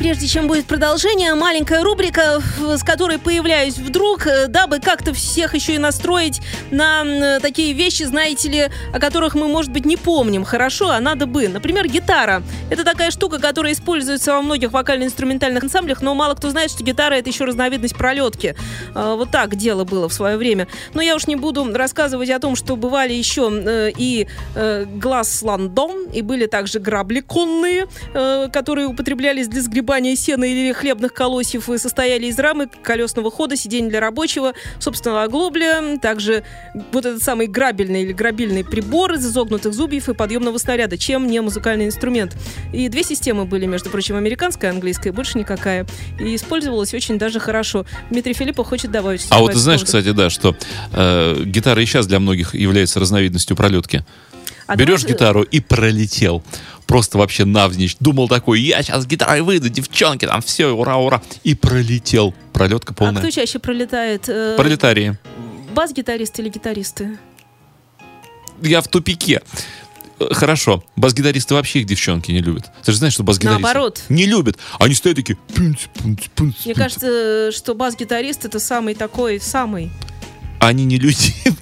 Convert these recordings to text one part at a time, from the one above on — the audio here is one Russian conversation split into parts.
прежде чем будет продолжение, маленькая рубрика, с которой появляюсь вдруг, э, дабы как-то всех еще и настроить на э, такие вещи, знаете ли, о которых мы, может быть, не помним хорошо, а надо бы. Например, гитара. Это такая штука, которая используется во многих вокально-инструментальных ансамблях, но мало кто знает, что гитара это еще разновидность пролетки. Э, Вот так дело было в свое время. Но я уж не буду рассказывать о том, что бывали еще и глаз ландон, и были также грабли конные, которые употреблялись для сгребания сена или хлебных колосьев и состояли из рамы, колесного хода, сидений для рабочего, собственного оглобля, также вот этот самый грабельный или грабильный прибор из изогнутых зубьев и подъемного снаряда, чем не музыкальный инструмент. И две системы были, между прочим, американская и английская, больше никакая. И использовалась очень даже хорошо. Дмитрий Филиппов хочет добавить. А вот ты знаешь, поводу. кстати, да, что э, гитара и сейчас для многих является разновидностью пролетки. Берешь гитару и пролетел. Просто вообще навзничь. Думал такой, я сейчас гитарой выйду, девчонки, там все, ура, ура. И пролетел. Пролетка А полная. кто чаще пролетает? э, Пролетарии. Бас-гитаристы или гитаристы? Я в тупике. Э, Хорошо. Бас-гитаристы вообще их девчонки не любят. Ты же знаешь, что бас-гитаристы Наоборот. не любят. Они стоят такие... пунц, пунц, пунц, Мне кажется, что бас-гитарист это самый такой, самый. Они нелюдимы.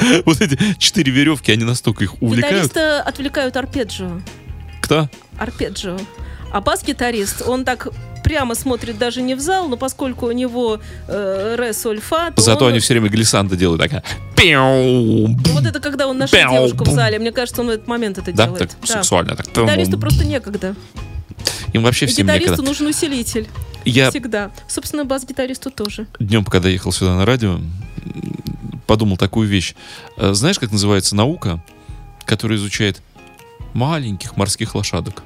Вот эти четыре веревки, они настолько их увлекают. Гитариста отвлекают арпеджио. Кто? Арпеджио. А бас-гитарист, он так прямо смотрит даже не в зал, но поскольку у него э, ре, соль, фа, то Зато он- они все время глиссанды делают такая. Ну, Вот это когда он нашел девушку в зале. Мне кажется, он в этот момент это Да, делает. так сексуально. Так. Гитаристу просто некогда. Им вообще всем гитаристу некогда. нужен усилитель. Я Всегда. Собственно, бас-гитаристу тоже. днем, когда ехал сюда на радио, подумал такую вещь. Э, Знаешь, как называется наука, которая изучает маленьких морских лошадок?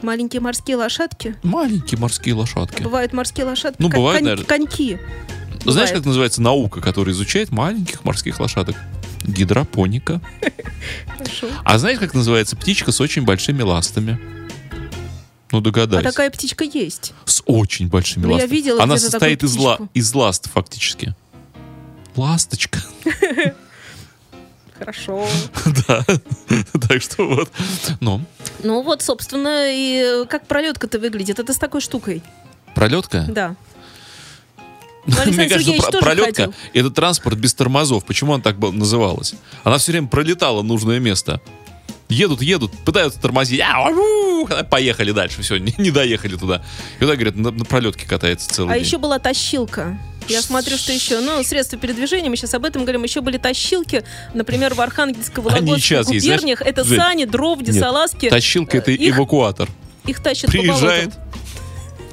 Маленькие морские лошадки. Маленькие морские лошадки. Бывают морские лошадки. Ну, кон- бывают, кон- наверное. Коньки. Знаешь, бывает. как называется наука, которая изучает маленьких морских лошадок? Гидропоника. Хорошо. А знаешь, как называется птичка с очень большими ластами? Ну, А догадайся. такая птичка есть. С очень большими Ну, я ластами. видела Она состоит из, ла- из ласт, фактически. Ласточка. Хорошо. Да. Так что вот. Ну, Ну вот, собственно, и как пролетка-то выглядит. Это с такой штукой. пролетка. Да. Александр Мне кажется, Сергеевич пролетка ходил. — это транспорт без тормозов. Почему она так называлась? Она все время пролетала нужное место. Едут, едут, пытаются тормозить. А, поехали дальше, все, не, не доехали туда. И туда, говорят, на, на пролетке катается целый А день. еще была тащилка. Я смотрю, что еще, ну, средства передвижения, мы сейчас об этом говорим, еще были тащилки, например, в и Вологодских сейчас есть, губерниях. Это Жень, сани, дровди, нет, салазки. Тащилка — это их- эвакуатор. Их тащат по Приезжает, болотам.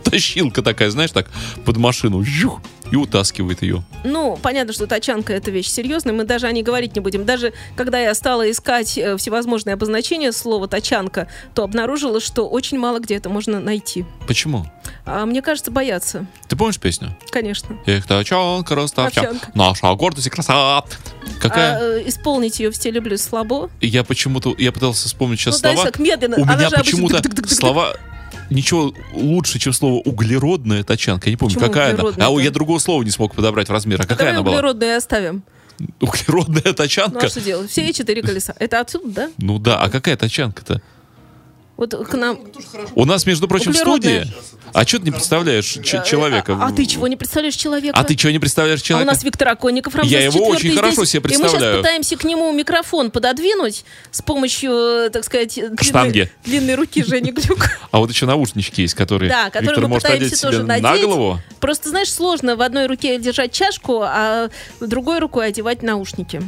тащилка такая, знаешь, так, под машину, жух, и утаскивает ее. Ну, понятно, что тачанка это вещь серьезная, мы даже о ней говорить не будем. Даже когда я стала искать э, всевозможные обозначения слова тачанка, то обнаружила, что очень мало где это можно найти. Почему? А мне кажется, боятся, Ты помнишь песню? конечно. Эх, тачанка, ростовчанка, наша гордость и красота. Какая? А э, исполнить ее в стиле блюз слабо. Я почему-то, я пытался вспомнить сейчас ну, дальше слова. так медленно. У меня почему-то слова ничего лучше, чем слово углеродная тачанка. Я не помню, Почему какая она. А у- я другого слова не смог подобрать в размер. А какая Давай она была? углеродные оставим. Углеродная Ну тачанка? а что делать? Все четыре колеса. Это отсюда, да? Ну да, а какая тачанка-то? Вот к нам... У нас, между прочим, Углеродная. студия. А что ты не представляешь человека? А, а ты чего не представляешь человека? А ты чего не представляешь А у человека? нас Виктор Оконников, Рамзес Я его очень IV хорошо здесь. себе И мы сейчас представляю. пытаемся к нему микрофон пододвинуть с помощью, э, так сказать, длинной, длинной руки Жени Глюк. А вот еще наушнички есть, которые Да, которые Виктор мы может пытаемся тоже себе на надеть. голову. Просто, знаешь, сложно в одной руке держать чашку, а другой рукой одевать наушники.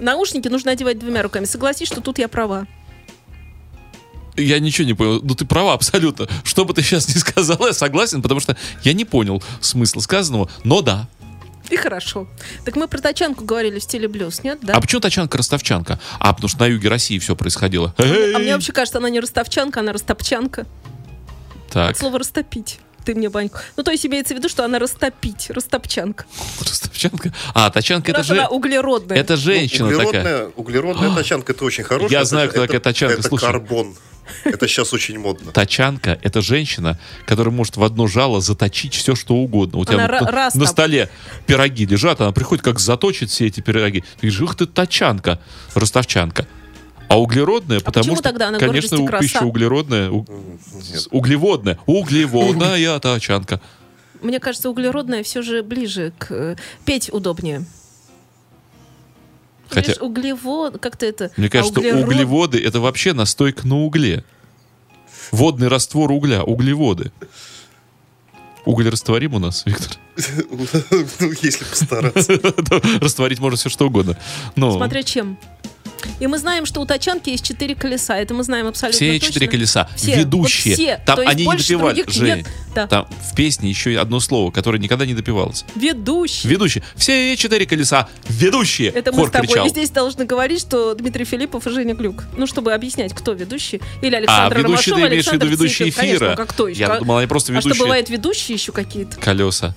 Наушники нужно одевать двумя руками. Согласись, что тут я права. Я ничего не понял. Ну, ты права абсолютно. Что бы ты сейчас ни сказала, я согласен, потому что я не понял смысла сказанного, но да. И хорошо. Так мы про тачанку говорили в стиле блюз, нет? Да? А почему тачанка-ростовчанка? А, потому что на юге России все происходило. А Эй! мне вообще кажется, она не ростовчанка, она растопчанка. Так, От слова растопить. Ты мне баньку. Ну, то есть имеется в виду, что она растопить, растопчанка. ростовчанка. А, тачанка это же... она углеродная. Это женщина Ну, такая. углеродная, углеродная тачанка это очень хорошая. Я Это знаю, кто такая тачанка, Это слушай. карбон. Это сейчас очень модно. Тачанка — это женщина, которая может в одно жало заточить все, что угодно. У тебя Она на, раз на там. столе пироги лежат, она приходит, как заточит все эти пироги. Ты говоришь, ух ты, тачанка, ростовчанка. А углеродная, потому почему что, тогда она конечно, у- пища углеродная, у- углеводная, углеводная тачанка. Мне кажется, углеродная все же ближе к... э, Петь удобнее. Хотя- Видишь, углевод, как-то это... Мне а кажется, что углерод- углеводы это вообще настойка на угле. Водный раствор угля, углеводы. Уголь растворим у нас, Виктор? Ну, если постараться. Растворить можно все что угодно. Но Смотря чем. И мы знаем, что у тачанки есть четыре колеса. Это мы знаем абсолютно все точно. четыре колеса, Все, вот ведущие. все. Там То они не других Жень, нет. Да. там в песне еще одно слово, которое никогда не допевалось. Ведущий. Ведущие. Все четыре колеса. Ведущие. Это мы Хор с тобой кричал. здесь должны говорить, что Дмитрий Филиппов и Женя Глюк. Ну, чтобы объяснять, кто ведущий. Или А, Александр ведущий, ты Ромашов, имеешь в виду ведущие Цыпин. Конечно, эфира? как кто еще? Я Как- думал, они просто А что, ведущие бывает ведущие еще какие-то? колеса.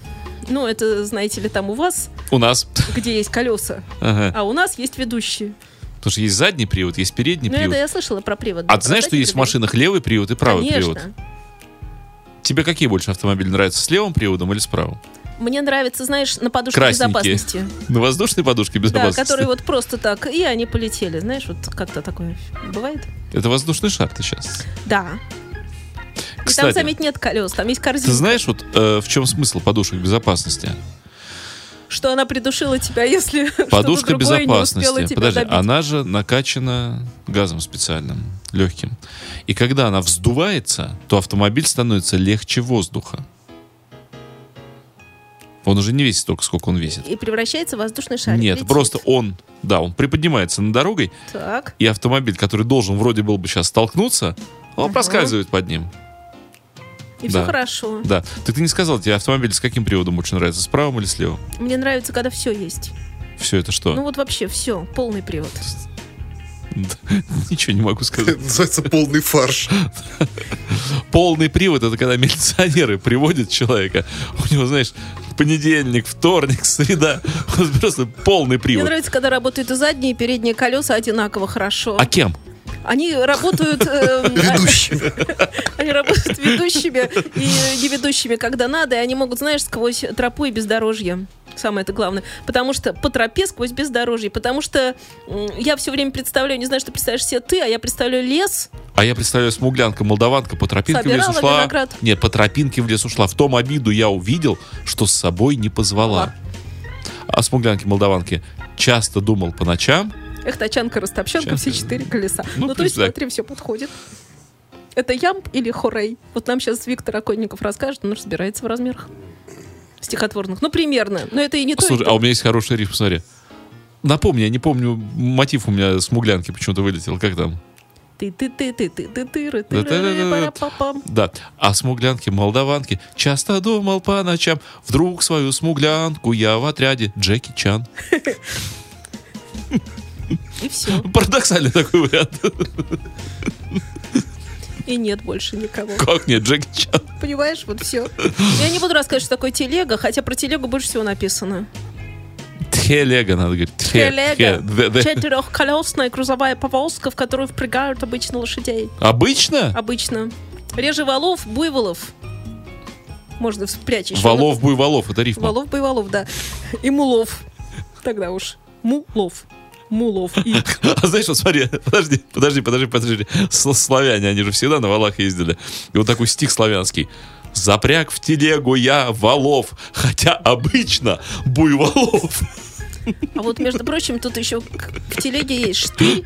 Ну, это, знаете ли, там у вас, У нас. где есть колеса, Ага. а у нас есть ведущие. Потому что есть задний привод, есть передний Ну, это привод. я слышала про привод. А ты знаешь, что есть в машинах левый привод и правый Конечно. привод? Тебе какие больше автомобили нравятся, с левым приводом или с правым? Мне нравится, знаешь, на подушке безопасности. На воздушной подушке Да, безопасности? которые вот просто так, и они полетели. Знаешь, вот как-то такое бывает? Это воздушный шар ты сейчас. Да. И Кстати, там, заметь, нет колес, там есть корзина. Ты знаешь, вот э, в чем смысл подушек безопасности? Что она придушила тебя, если Подушка безопасности. Подожди, добить. она же накачана газом специальным, легким. И когда она вздувается, то автомобиль становится легче воздуха. Он уже не весит столько, сколько он весит. И превращается в воздушный шарик. Нет, летит. просто он, да, он приподнимается над дорогой, Так. и автомобиль, который должен вроде был бы сейчас столкнуться, он Ага. проскальзывает под ним. И Да. все хорошо. Да. Так ты не сказал, тебе автомобиль с каким приводом больше нравится, с правым или с левым? Мне нравится, когда все есть. Все это что? Ну вот вообще все, полный привод. Ничего не могу сказать. Это называется полный фарш. Полный привод это когда милиционеры приводят человека. У него, знаешь, понедельник, вторник, среда. Просто полный Мне привод. нравится, когда работают и задние, и передние колеса одинаково хорошо. А кем? Они работают... эм, Ведущими. Они работают ведущими и не ведущими, когда надо, и они могут, знаешь, сквозь тропу и бездорожье. Самое это главное. Потому что по тропе сквозь бездорожье. Потому что я все время представляю, не знаю, что представляешь себе ты, а я представляю лес. А я представляю, смуглянка, молдаванка по тропинке в лес Собирала ушла. виноград. Нет, по тропинке в лес ушла. В том обиду я увидел, что с собой не позвала. А смуглянки, молдаванки часто думал по ночам. Эх, тачанка, растопчанка, все четыре колеса. Ну, Ну, то есть, смотри, все подходит. Это ямб или хорей? Вот нам сейчас Виктор Оконников расскажет, он разбирается в размерах стихотворных. Ну, примерно. Но это и не то, и Слушай, то. а у меня есть хороший риф, смотри. Напомни, я не помню, мотив у меня с муглянки почему-то вылетел. Как там? ты ты ты ты ты ты ты ты пам Да, а смуглянки, молдаванки Часто думал по ночам Вдруг свою смуглянку я в отряде Джеки Чан И все. Парадоксальный такой вариант И нет больше никого. Как нет, Джеки Чан Понимаешь, вот все. Я не буду рассказывать, что такое телега, хотя про телегу больше всего написано. Телега, надо говорить Телега. Четырехколесная грузовая повозка, в которую впрягают обычно лошадей. Обычно? Обычно. Реже валов, буйволов. Можно спрячь еще. Валов, буйволов, это рифма Валов, буйволов, да. И мулов. Тогда уж. Мулов. Мулов. И А знаешь, вот смотри, подожди, подожди, подожди, подожди. Славяне, они же всегда на валах ездили. И вот такой стих славянский. Запряг в телегу я валов, хотя обычно буйволов. А вот, между прочим, тут еще к- в телеге есть штырь.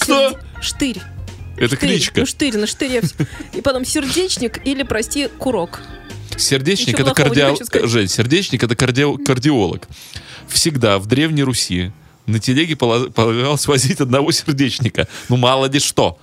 Кто? серде- Штырь. Это Штырь. кличка. Ну, штырь, на штыре. И потом сердечник или, прости, курок. Сердечник Ничего это плохого не кардио... хочу сказать. Жень, сердечник это кардио- кардиолог. Всегда в Древней Руси на телеге пола- полагалось возить одного сердечника. Ну, мало ли что.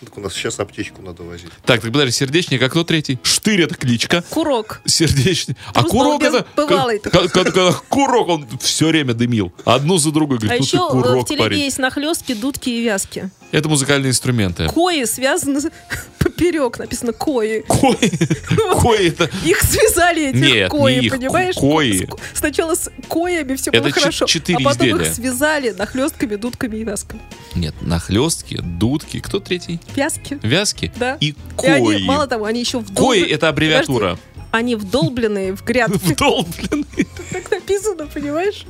Так у нас сейчас аптечку надо возить. Так, так подожди, сердечник, а кто третий? Штырь это кличка. Курок. Сердечник. А курок это... бывалый как- как- как- как Курок, он все время дымил. Одну за другой. А Говорит, ну еще ты э, курок, в телеге парень. есть нахлестки, дудки и вязки. Это музыкальные инструменты. Кои связаны поперек, написано кои. Кои. Кои это... Их связали, этих Нет, кои, не их, понимаешь? кои. Сначала с коями все Это было хорошо, четыре а потом их связали нахлестками, дудками и вязками. Нет, нахлестки, дудки. Кто третий? Вязки. Вязки Да. и И они, кои. мало того, они еще Кои вдолблены. это аббревиатура. Подожди, они вдолбленные в грядки. Вдолбленный. Так написано, понимаешь?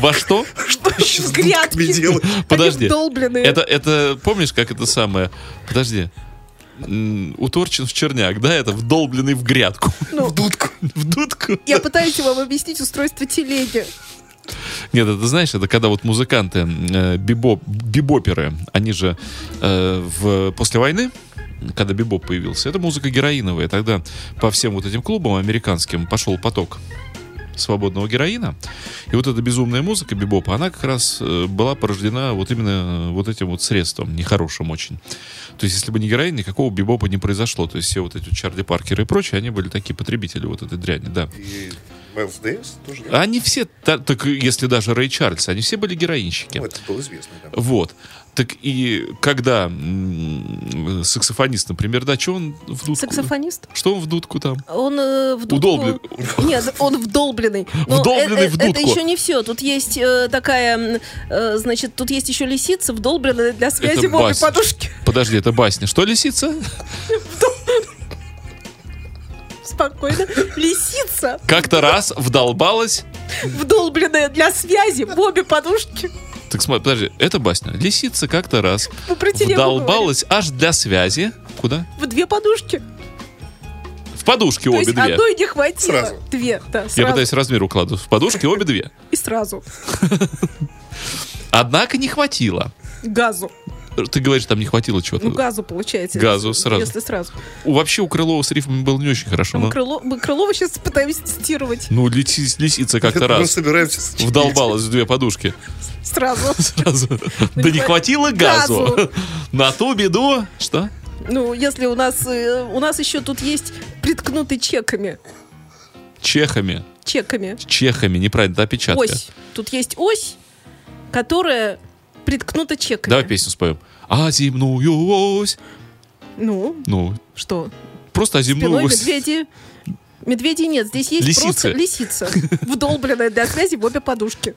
Во что? Что еще В? Подожди. Вдолбленные. Это, это, помнишь, как это самое? Подожди. Уторчен в черняк, да? Это вдолбленный в грядку. Ну, В дудку. В дудку. я пытаюсь вам объяснить устройство телеги. Нет, это знаешь, это когда вот музыканты, э, бибоп, бибоперы, они же э, в, после войны, когда бибоп появился, это музыка героиновая. Тогда по всем вот этим клубам американским пошел поток свободного героина. И вот эта безумная музыка бибопа, она как раз э, была порождена вот именно э, вот этим вот средством, нехорошим очень. То есть, если бы не героин, никакого бибопа не произошло. То есть, все вот эти Чарли Паркеры и прочие, они были такие потребители вот этой дряни, да. И Майлз Дэвис тоже, да? Они все, та- так если даже Рэй Чарльз, они все были героинщики. Ну, это было известно, да. Вот. Так и когда саксофонист, например, да, что он в дудку? Саксофонист? Что он в дудку там? Он э, в дудку... Удолблен. Нет, он вдолбленный. Но Вдолбленный э- э- в дудку. Это еще не все. Тут есть э, такая, э, значит, тут есть еще лисица, вдолбленная для связи Это в обе басня. подушки. Подожди, это басня. Что, лисица? Спокойно. Лисица, Как-то раз вдолбалась. вдолбленная для связи в обе подушки. Так смотри, подожди, это басня. Лисица как-то раз вдолбалась аж для связи. Куда? В две подушки. В подушке То обе есть две. одной не хватило. Сразу. Две, да, Я сразу. пытаюсь размер укладывать. В подушке обе две. И сразу. Однако не хватило. Газу. Ты говоришь, там не хватило чего-то. Ну, газу получается. Газу сразу. Если сразу. У- Вообще у Крылова с рифмами было не очень хорошо. Мы, но- Крыло- мы Крылова сейчас пытаемся цитировать. Ну, лиси- лисица как-то Мы раз собираемся сочинить. вдолбалась в две подушки. Сразу. Сразу. Да не хватило газу. На ту беду. Что? Ну, если у нас... э, у нас еще тут есть приткнутый чеками. Чехами. Чеками. Чехами, неправильно, это опечатка. Ось. Тут есть ось, которая приткнута чеками. Давай песню споем. А земную ось. Ну, Ну, что? просто а земную Спиной ось. медведи. Медведей нет, здесь есть Лисицы. просто лисица, вдолбленная для связи в обе подушки.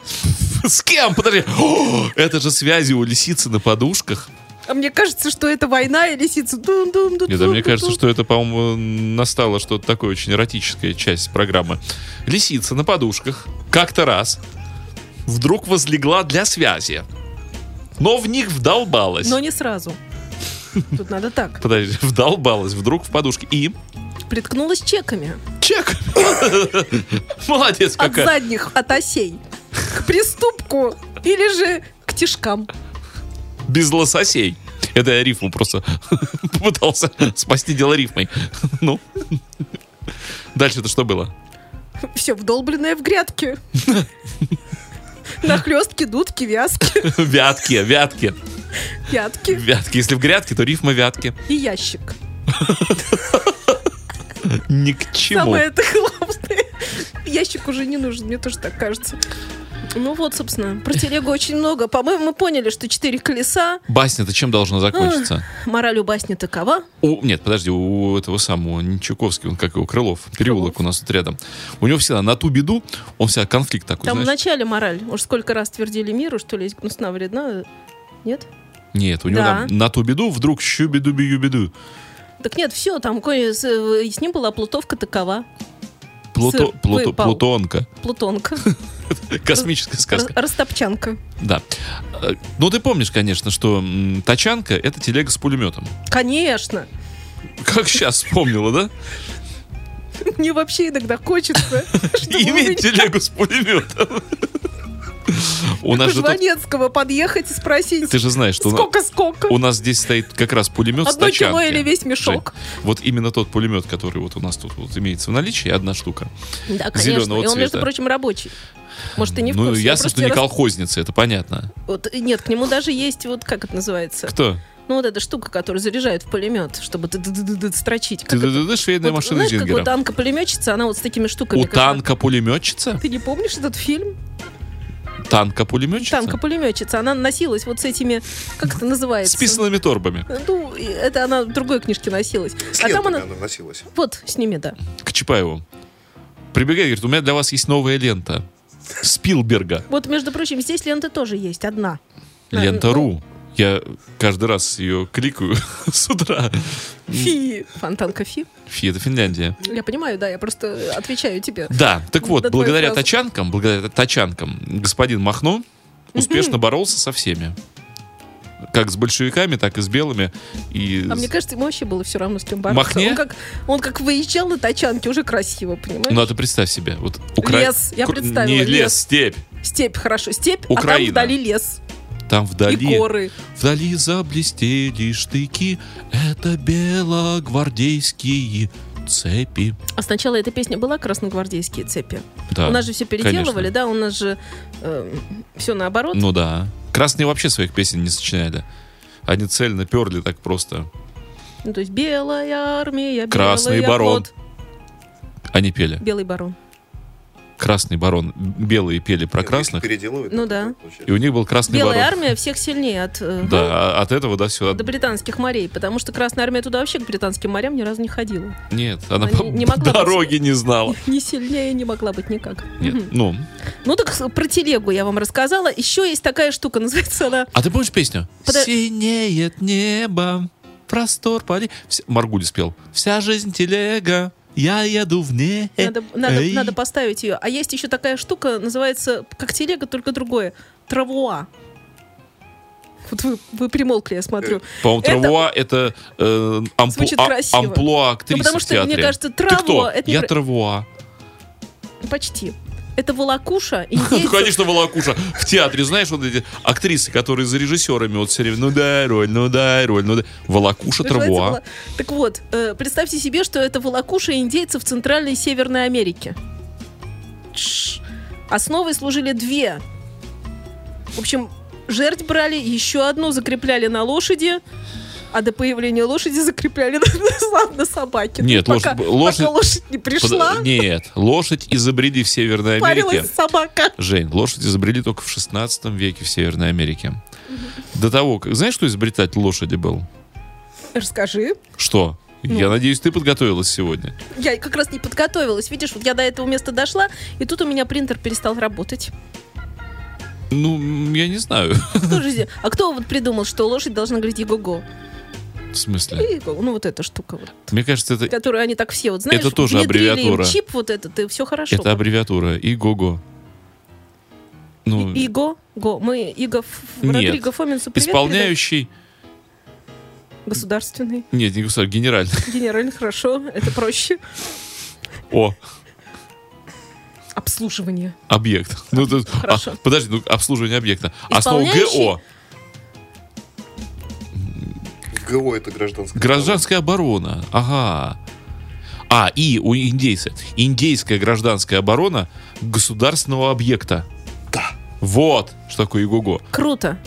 С кем? Подожди. О, это же связи у лисицы на подушках. А мне кажется, что это война и лисица. Дум -дум -дум Нет, а мне кажется, что это, по-моему, настало что-то такое очень эротическая часть программы. Лисица на подушках как-то раз вдруг возлегла для связи. Но в них вдолбалась. Но не сразу. Тут надо так. Подожди, вдолбалась вдруг в подушке. И Приткнулась чеками. чек. Молодец От какая. задних, от осей. К приступку или же к тишкам. Без лососей. Это я рифму просто попытался спасти дело рифмой. Ну. Дальше это что было? Все вдолбленное в грядки. Нахлестки, дудки, вязки, Вятки, вятки. пятки Вятки. Если в грядке, то рифма вятки. и ящик. Ни к чему. Самое это главное. Ящик уже не нужен, мне тоже так кажется. Ну вот, собственно, про телегу очень много. По-моему, мы поняли, что четыре колеса. Басня-то чем должна закончиться? Мораль у басни такова. У, нет, подожди, у этого самого Ничуковский, он как его, Крылов, переулок Крылов. у нас тут рядом. У него всегда на ту беду, он всегда конфликт такой, Там в знаешь. начале мораль. Уж сколько раз твердили миру, что лезть гнусна вредна. Нет? Нет, у него Да. там на ту беду вдруг щу-беду-бию-беду. Так нет, все, там с, э, с ним была плутовка такова. Плуто, Сыр Плуто- выпал. Плутонка. Плутонка. Космическая сказка. Растопчанка. Да. Э, Ну, ты помнишь, конечно, что тачанка — это телега с пулеметом. Конечно. Как сейчас вспомнила, да? Мне вообще иногда хочется, чтобы Иметь телегу с пулеметом. У нас же тут... Жванецкого подъехать и спросить, Ты же знаешь, что у нас- сколько-сколько? у нас здесь стоит как раз пулемет с Одно кило тачанки. или весь мешок? Вот именно тот пулемет, который вот у нас тут вот имеется в наличии, одна штука. Да, конечно. И он, между прочим, рабочий. Может, ты не в ну, курсе. Я ясно, что не колхозница, это понятно. Вот, нет, к нему даже есть, вот как это называется? Кто? Ну, вот эта штука, которую заряжают в пулемет, чтобы строчить. Ты швейная машина знаешь, как у танка пулеметчица, она вот с такими штуками. У как бы- танка пулеметчица? Ты не помнишь этот фильм? Танка-пулеметчица? Танка-пулеметчица. Она носилась вот с этими, как это называется? С писанными торбами. Ну, это она в другой книжке носилась. С а там она... она носилась. Вот, с ними, да. К Чапаеву. Прибегает, говорит, у меня для вас есть новая лента. Спилберга. Вот, между прочим, здесь лента тоже есть, одна. Лента.ру. Я каждый раз ее кликаю с утра. Фи. Фонтанка Фи. Фи, это Финляндия. Я понимаю, да, я просто отвечаю тебе. Да, так вот, благодаря тачанкам, благодаря тачанкам, господин Махно успешно боролся со всеми. Как с большевиками, так и с белыми. И А мне кажется, ему вообще было все равно, с кем бороться. Махне? Он как, он как выезжал на тачанке, уже красиво, понимаешь? Ну, а ты представь себе. Вот Лес, я представила, Не лес, лес. степь. Степь, хорошо, степь, Украина. а там вдали лес Там и вдали, горы. вдали заблестели штыки. Это белогвардейские цепи. А сначала эта песня была «Красногвардейские цепи». Да, у нас же все переделывали, конечно. да, у нас же все наоборот. Ну да. Красные вообще своих песен не сочиняли. Они цельно перли так просто. Ну, то есть белая армия, Красный белый барон. охот. Они пели. Белый барон. Красный барон. Белые пели про Нет, красных. переделывают, Ну да. И у них был красный Белая барон. армия всех сильнее от, э, Да, а от этого до сюда. до британских морей, потому что Красная армия туда вообще к британским морям ни разу не ходила. Нет, она Она по не- не могла быть. дороге не знала. Ни сильнее не могла быть никак. Нет, Мгм. ну. Ну так про телегу я вам рассказала. Еще есть такая штука, называется она... А ты помнишь песню? Подо- Синеет небо, простор поли. Маргуль спел. Вся жизнь телега, я еду в небе. Надо, надо, Эй. надо поставить ее. А есть еще такая штука, называется как телега, только другое. Травуа. Вот вы, вы примолкли, я смотрю. По-моему, Это- травуа это э, ампу- Звучит а- красиво. амплуа актрисы Ну, потому в что, мне театре. кажется, Ты траво кто? это не Я про- травуа. Почти. Это волокуша, Ну, конечно, Волокуша. В театре, знаешь, вот эти актрисы, которые за режиссерами вот все время, ну дай роль, ну дай роль, ну дай. Волокуша травуа. Так вот, э, представьте себе, что это волокуша индейцев Центральной и Северной Америки. Основой служили две. В общем, жертв брали, еще одну закрепляли на лошади, а до появления лошади закрепляли на, на собаке. Ну, Нет, пока, лошадь- лошадь- пока лошадь не пришла, Под- Нет, лошадь изобрели в Северной Америке. собака. Жень, лошадь изобрели только в 16 веке в Северной Америке. До того, как... Знаешь, что изобретатель лошади был? Расскажи. Что? Ну. Я надеюсь, ты подготовилась сегодня. Я как раз не подготовилась. Видишь, вот я до этого места дошла, и тут у меня принтер перестал работать. Ну, я не знаю. Кто же здесь- А кто вот придумал, что лошадь должна говорить «го-го»? В смысле? «Иго». Ну, вот эта штука, вот, Мне кажется, это, которую они так все, вот знаешь, Это тоже аббревиатура. чип вот этот, и все хорошо. это аббревиатура. Иго-го. Ну, И- Иго, го. Мы Иго Нет. Родриго Фоминцу привет исполняющий... Государственный, Нет, не государь, генеральный. генеральный, хорошо, это проще. О, Обслуживание. объект. Ну, тут- а, Хорошо. подожди, ну, обслуживание объекта. Основа Исполняющий? ГО. ГО это гражданская. Гражданская оборона. Ага. А, и у индейца. Индейская гражданская оборона государственного объекта. Да. Вот, что такое ИГОГО. Круто.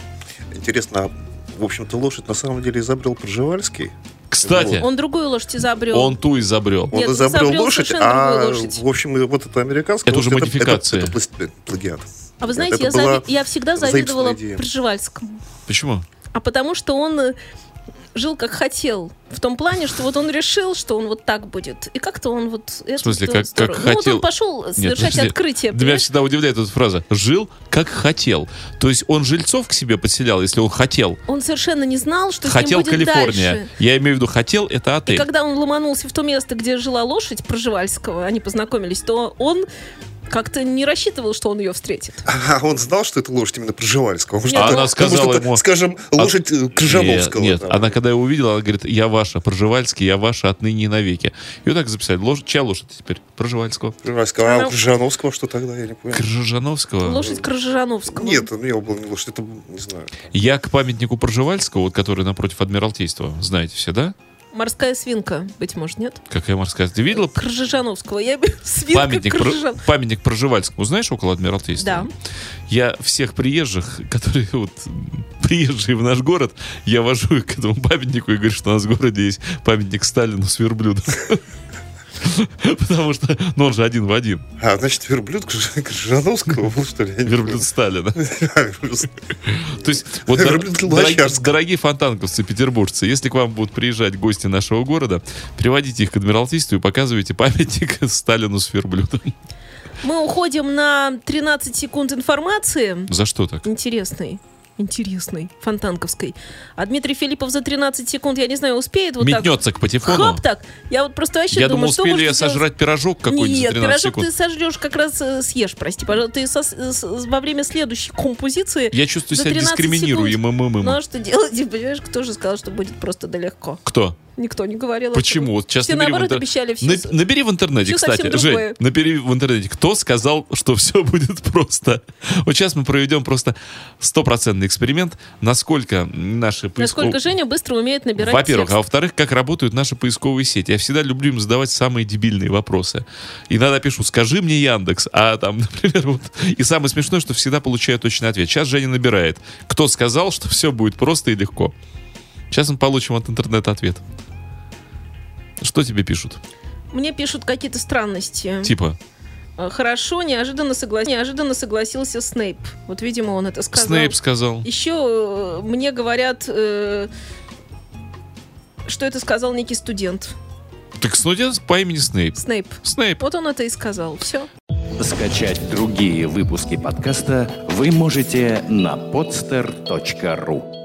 Интересно, в общем-то, лошадь на самом деле изобрел Пржевальский. Кстати, Он другую лошадь изобрел. он ту изобрел. Он Нет, изобрел изобрел лошадь, а лошадь. в общем, вот это американская Это уже лошадь, модификация. Это, это, пла- плагиат. А вы знаете, Это я, зави- я всегда завидовала. Пржевальскому. Почему? А потому что он э, жил как хотел. В том плане, что вот он решил, что он вот так будет. И как-то он вот... В смысле, как- как Ну, вот хотел? он пошел совершать подожди. открытие. Меня понимаешь? всегда удивляет эта фраза. Жил, как хотел. То есть он жильцов к себе подселял, если он хотел. Он совершенно не знал, что хотел с ним будет Калифорния. дальше. Я имею в виду, хотел это И отель. когда он ломанулся в то место, где жила лошадь Проживальского, они познакомились, то он как-то не рассчитывал, что он ее встретит. А он знал, что это лошадь именно Пржевальского? Может, Нет, это- она может, сказала это, ему- Скажем, лошадь э, Крыжановского. Нет, нет. она когда его увидела, она говорит, я ваша, Пржевальский, я ваша отныне и навеки. И вот так записали. Лошадь, чья лошадь теперь? Пржевальского. Крыжановского. А Она- у Крыжановского что тогда, я не понял. Крыжановского. Лошадь Крыжановского. Нет, у него была не лошадь, это, не знаю. Я к памятнику Пржевальского, вот который напротив Адмиралтейства, знаете все, да? Морская свинка, быть может, нет? Какая морская? Ты видела Крыжановского. Я свинка памятник, Про- Крыжан- памятник Пржевальскому, знаешь, около Адмиралтейства? Да. Я всех приезжих, которые вот приезжие в наш город, я вожу их к этому памятнику и говорю, что у нас в городе есть памятник Сталину с верблюдом. Потому что, ну он же один в один. А, значит, верблюд Крыж- Крыжановского был, что ли? Верблюд Сталина. То есть, вот дорогие фонтанковцы, петербуржцы, если к вам будут приезжать гости нашего города, приводите их к Адмиралтейству и показывайте памятник Сталину с верблюдом. Мы уходим на 13 секунд информации. За что так? Интересный. Интересный. Фонтанковской. А Дмитрий Филиппов за 13 секунд, я не знаю, успеет вот так. Метнется к патефону. Хап так. Я вот просто вообще Я думаю, успели я сожрать пирожок какой-нибудь Нет, за 13 пирожок секунд. ты сожрешь, как раз э, съешь, прости, пожалуйста. Ты со- с- во время следующей композиции... Я чувствую себя 13 дискриминируемым. Ну а что делать? Понимаешь, кто же сказал, что будет просто да легко? Кто? Никто не говорил. Почему? Вот сейчас Все набери в наоборот интер- обещали все. На- Набери в интернете, всё кстати. Жень, набери в интернете. Кто сказал, что все будет просто? Вот сейчас мы проведем просто стопроцентный эксперимент, насколько наши поисков- Насколько Женя быстро умеет набирать Во-первых, текст. а во-вторых, как работают наши поисковые сети. Я всегда люблю им задавать самые дебильные вопросы. Иногда пишу, скажи мне Яндекс, а там, например, вот. И самое смешное, что всегда получаю точный ответ. Сейчас Женя набирает. Кто сказал, что все будет просто и легко? Сейчас мы получим от интернета ответ. Что тебе пишут? Мне пишут какие-то странности. Типа, Э, Хорошо, неожиданно, согла- неожиданно согласился Снейп. Вот, видимо, он это сказал. Снейп сказал. Еще э, мне говорят, э, что это сказал некий студент. Так студент по имени Снейп. Снейп. Снейп. Вот он это и сказал. Все. Скачать другие выпуски подкаста вы можете на podster.ru